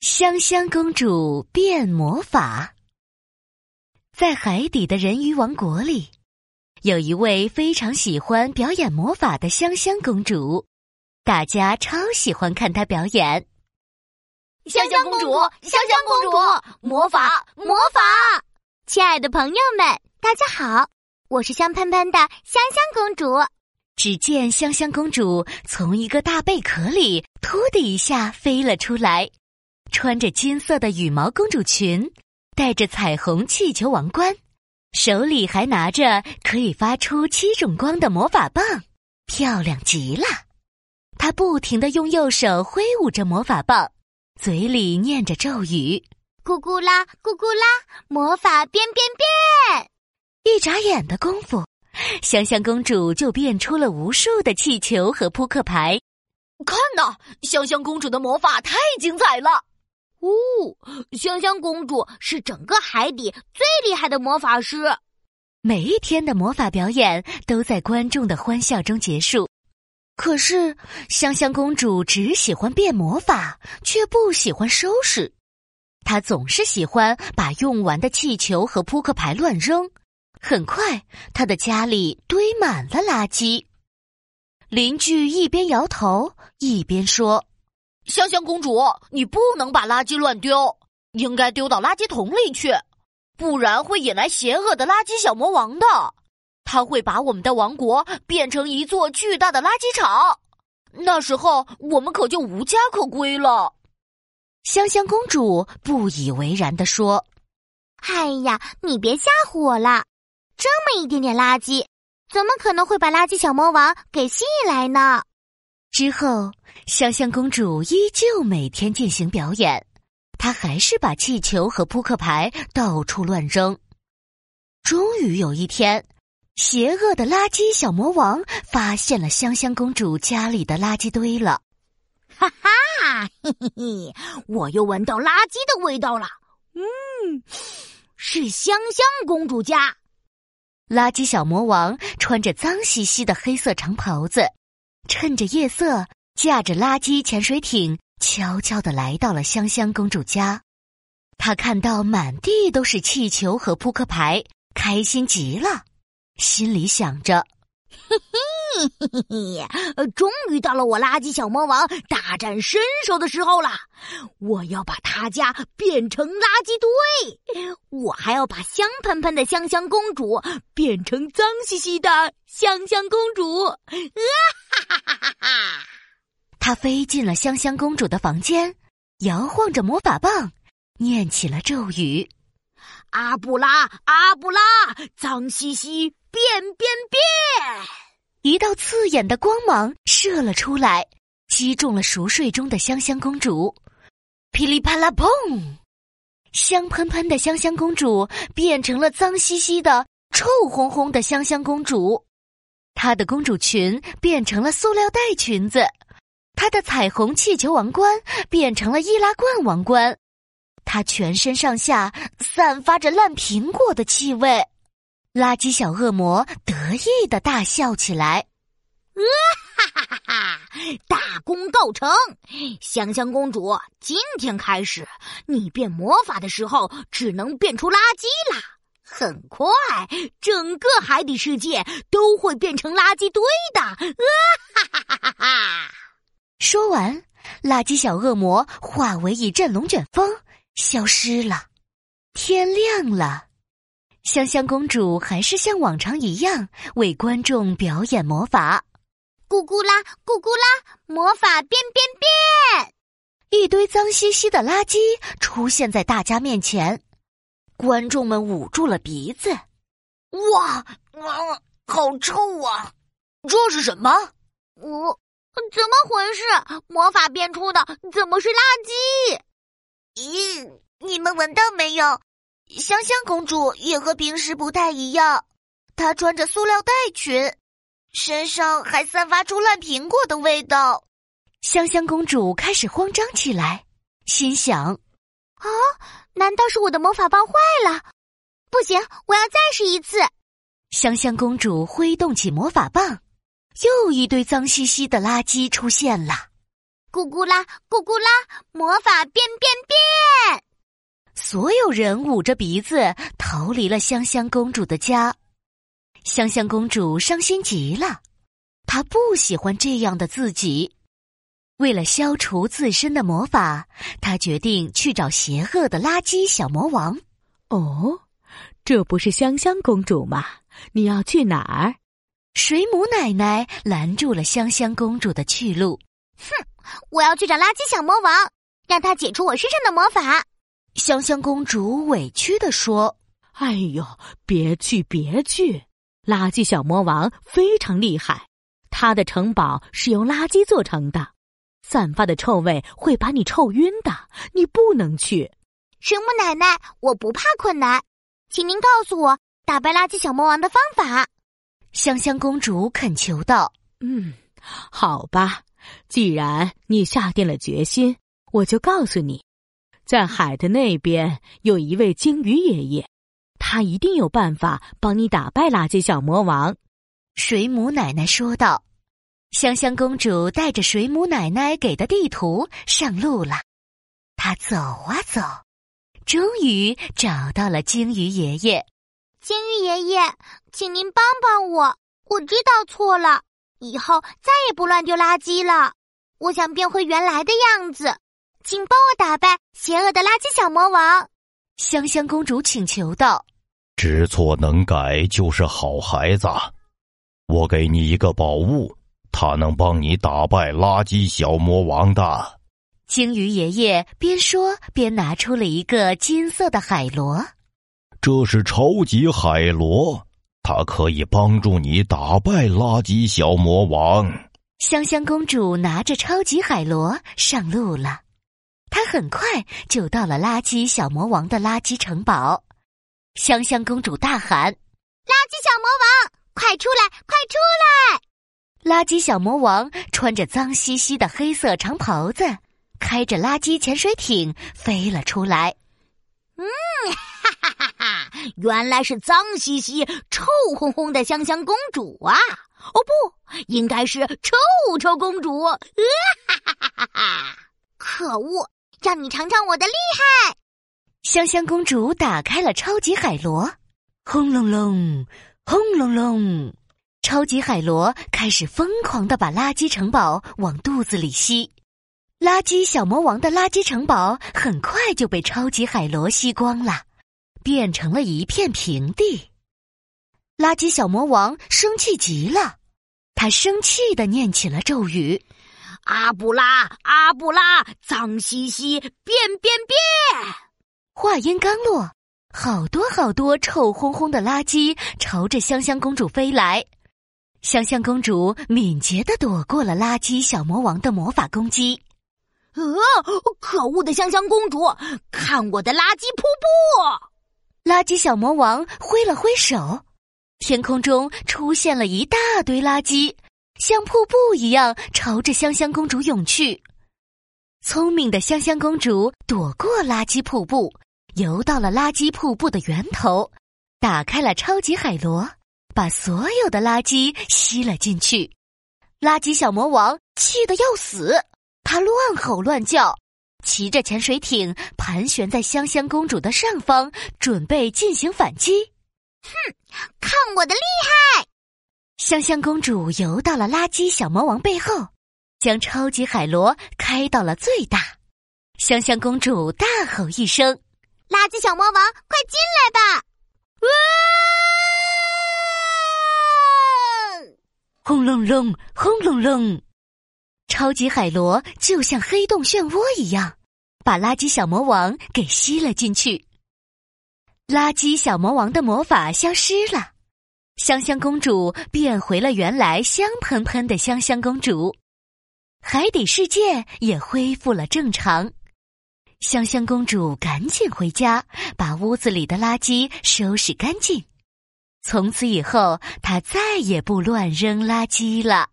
香香公主变魔法。在海底的人鱼王国里，有一位非常喜欢表演魔法的香香公主，大家超喜欢看她表演。香香公主，香香公主，魔法，魔法！亲爱的朋友们，大家好，我是香喷喷的香香公主。只见香香公主从一个大贝壳里“突”的一下飞了出来。穿着金色的羽毛公主裙，戴着彩虹气球王冠，手里还拿着可以发出七种光的魔法棒，漂亮极了。她不停的用右手挥舞着魔法棒，嘴里念着咒语：“咕咕啦，咕咕啦，魔法变变变！”一眨眼的功夫，香香公主就变出了无数的气球和扑克牌。看呐，香香公主的魔法太精彩了！哦，香香公主是整个海底最厉害的魔法师。每一天的魔法表演都在观众的欢笑中结束。可是香香公主只喜欢变魔法，却不喜欢收拾。她总是喜欢把用完的气球和扑克牌乱扔。很快，她的家里堆满了垃圾。邻居一边摇头一边说。香香公主，你不能把垃圾乱丢，应该丢到垃圾桶里去，不然会引来邪恶的垃圾小魔王的。他会把我们的王国变成一座巨大的垃圾场，那时候我们可就无家可归了。香香公主不以为然地说：“哎呀，你别吓唬我了，这么一点点垃圾，怎么可能会把垃圾小魔王给吸引来呢？”之后，香香公主依旧每天进行表演，她还是把气球和扑克牌到处乱扔。终于有一天，邪恶的垃圾小魔王发现了香香公主家里的垃圾堆了。哈哈，嘿嘿嘿，我又闻到垃圾的味道了。嗯，是香香公主家。垃圾小魔王穿着脏兮兮的黑色长袍子。趁着夜色，驾着垃圾潜水艇，悄悄的来到了香香公主家。他看到满地都是气球和扑克牌，开心极了，心里想着：“嘿嘿嘿嘿嘿，终于到了我垃圾小魔王大展身手的时候了！我要把他家变成垃圾堆，我还要把香喷喷的香香公主变成脏兮兮的香香公主。”啊！哈哈哈哈！他飞进了香香公主的房间，摇晃着魔法棒，念起了咒语：“阿布拉阿布拉，脏兮兮变变变！”一道刺眼的光芒射了出来，击中了熟睡中的香香公主。噼里啪啦，砰！香喷喷的香香公主变成了脏兮兮的、臭烘烘的香香公主。她的公主裙变成了塑料袋裙子，她的彩虹气球王冠变成了易拉罐王冠，她全身上下散发着烂苹果的气味。垃圾小恶魔得意的大笑起来，啊哈哈哈哈！大功告成，香香公主，今天开始，你变魔法的时候只能变出垃圾啦。很快，整个海底世界都会变成垃圾堆的！啊哈哈哈哈哈！说完，垃圾小恶魔化为一阵龙卷风，消失了。天亮了，香香公主还是像往常一样为观众表演魔法。咕咕啦，咕咕啦，魔法变变变！一堆脏兮兮的垃圾出现在大家面前。观众们捂住了鼻子，哇，好臭啊！这是什么？我怎么回事？魔法变出的怎么是垃圾？咦，你们闻到没有？香香公主也和平时不太一样，她穿着塑料袋裙，身上还散发出烂苹果的味道。香香公主开始慌张起来，心想：啊。难道是我的魔法棒坏了？不行，我要再试一次。香香公主挥动起魔法棒，又一堆脏兮兮的垃圾出现了。咕咕啦，咕咕啦，魔法变变变！所有人捂着鼻子逃离了香香公主的家。香香公主伤心极了，她不喜欢这样的自己。为了消除自身的魔法，她决定去找邪恶的垃圾小魔王。哦，这不是香香公主吗？你要去哪儿？水母奶奶拦住了香香公主的去路。哼，我要去找垃圾小魔王，让他解除我身上的魔法。香香公主委屈地说：“哎呦，别去，别去！垃圾小魔王非常厉害，他的城堡是由垃圾做成的，散发的臭味会把你臭晕的。你不能去。”水母奶奶，我不怕困难，请您告诉我打败垃圾小魔王的方法。香香公主恳求道：“嗯，好吧，既然你下定了决心，我就告诉你。”在海的那边有一位鲸鱼爷爷，他一定有办法帮你打败垃圾小魔王。”水母奶奶说道。香香公主带着水母奶奶给的地图上路了。她走啊走，终于找到了鲸鱼爷爷。鲸鱼爷爷，请您帮帮我，我知道错了，以后再也不乱丢垃圾了。我想变回原来的样子。请帮我打败邪恶的垃圾小魔王，香香公主请求道：“知错能改就是好孩子。我给你一个宝物，它能帮你打败垃圾小魔王的。”鲸鱼爷爷边说边拿出了一个金色的海螺，这是超级海螺，它可以帮助你打败垃圾小魔王。香香公主拿着超级海螺上路了。他很快就到了垃圾小魔王的垃圾城堡，香香公主大喊：“垃圾小魔王，快出来，快出来！”垃圾小魔王穿着脏兮兮的黑色长袍子，开着垃圾潜水艇飞了出来。嗯，哈哈哈哈！原来是脏兮兮、臭烘烘的香香公主啊！哦，不，应该是臭臭公主！哈哈哈哈哈！可恶！让你尝尝我的厉害！香香公主打开了超级海螺，轰隆隆，轰隆隆，超级海螺开始疯狂的把垃圾城堡往肚子里吸。垃圾小魔王的垃圾城堡很快就被超级海螺吸光了，变成了一片平地。垃圾小魔王生气极了，他生气的念起了咒语。阿布拉，阿布拉，脏兮兮，变变变！话音刚落，好多好多臭烘烘的垃圾朝着香香公主飞来。香香公主敏捷的躲过了垃圾小魔王的魔法攻击。呃，可恶的香香公主，看我的垃圾瀑布！垃圾小魔王挥了挥手，天空中出现了一大堆垃圾。像瀑布一样朝着香香公主涌去，聪明的香香公主躲过垃圾瀑布，游到了垃圾瀑布的源头，打开了超级海螺，把所有的垃圾吸了进去。垃圾小魔王气得要死，他乱吼乱叫，骑着潜水艇盘旋在香香公主的上方，准备进行反击。哼，看我的厉害！香香公主游到了垃圾小魔王背后，将超级海螺开到了最大。香香公主大吼一声：“垃圾小魔王，快进来吧！”哇！轰隆隆，轰隆隆，超级海螺就像黑洞漩涡一样，把垃圾小魔王给吸了进去。垃圾小魔王的魔法消失了。香香公主变回了原来香喷喷的香香公主，海底世界也恢复了正常。香香公主赶紧回家，把屋子里的垃圾收拾干净。从此以后，她再也不乱扔垃圾了。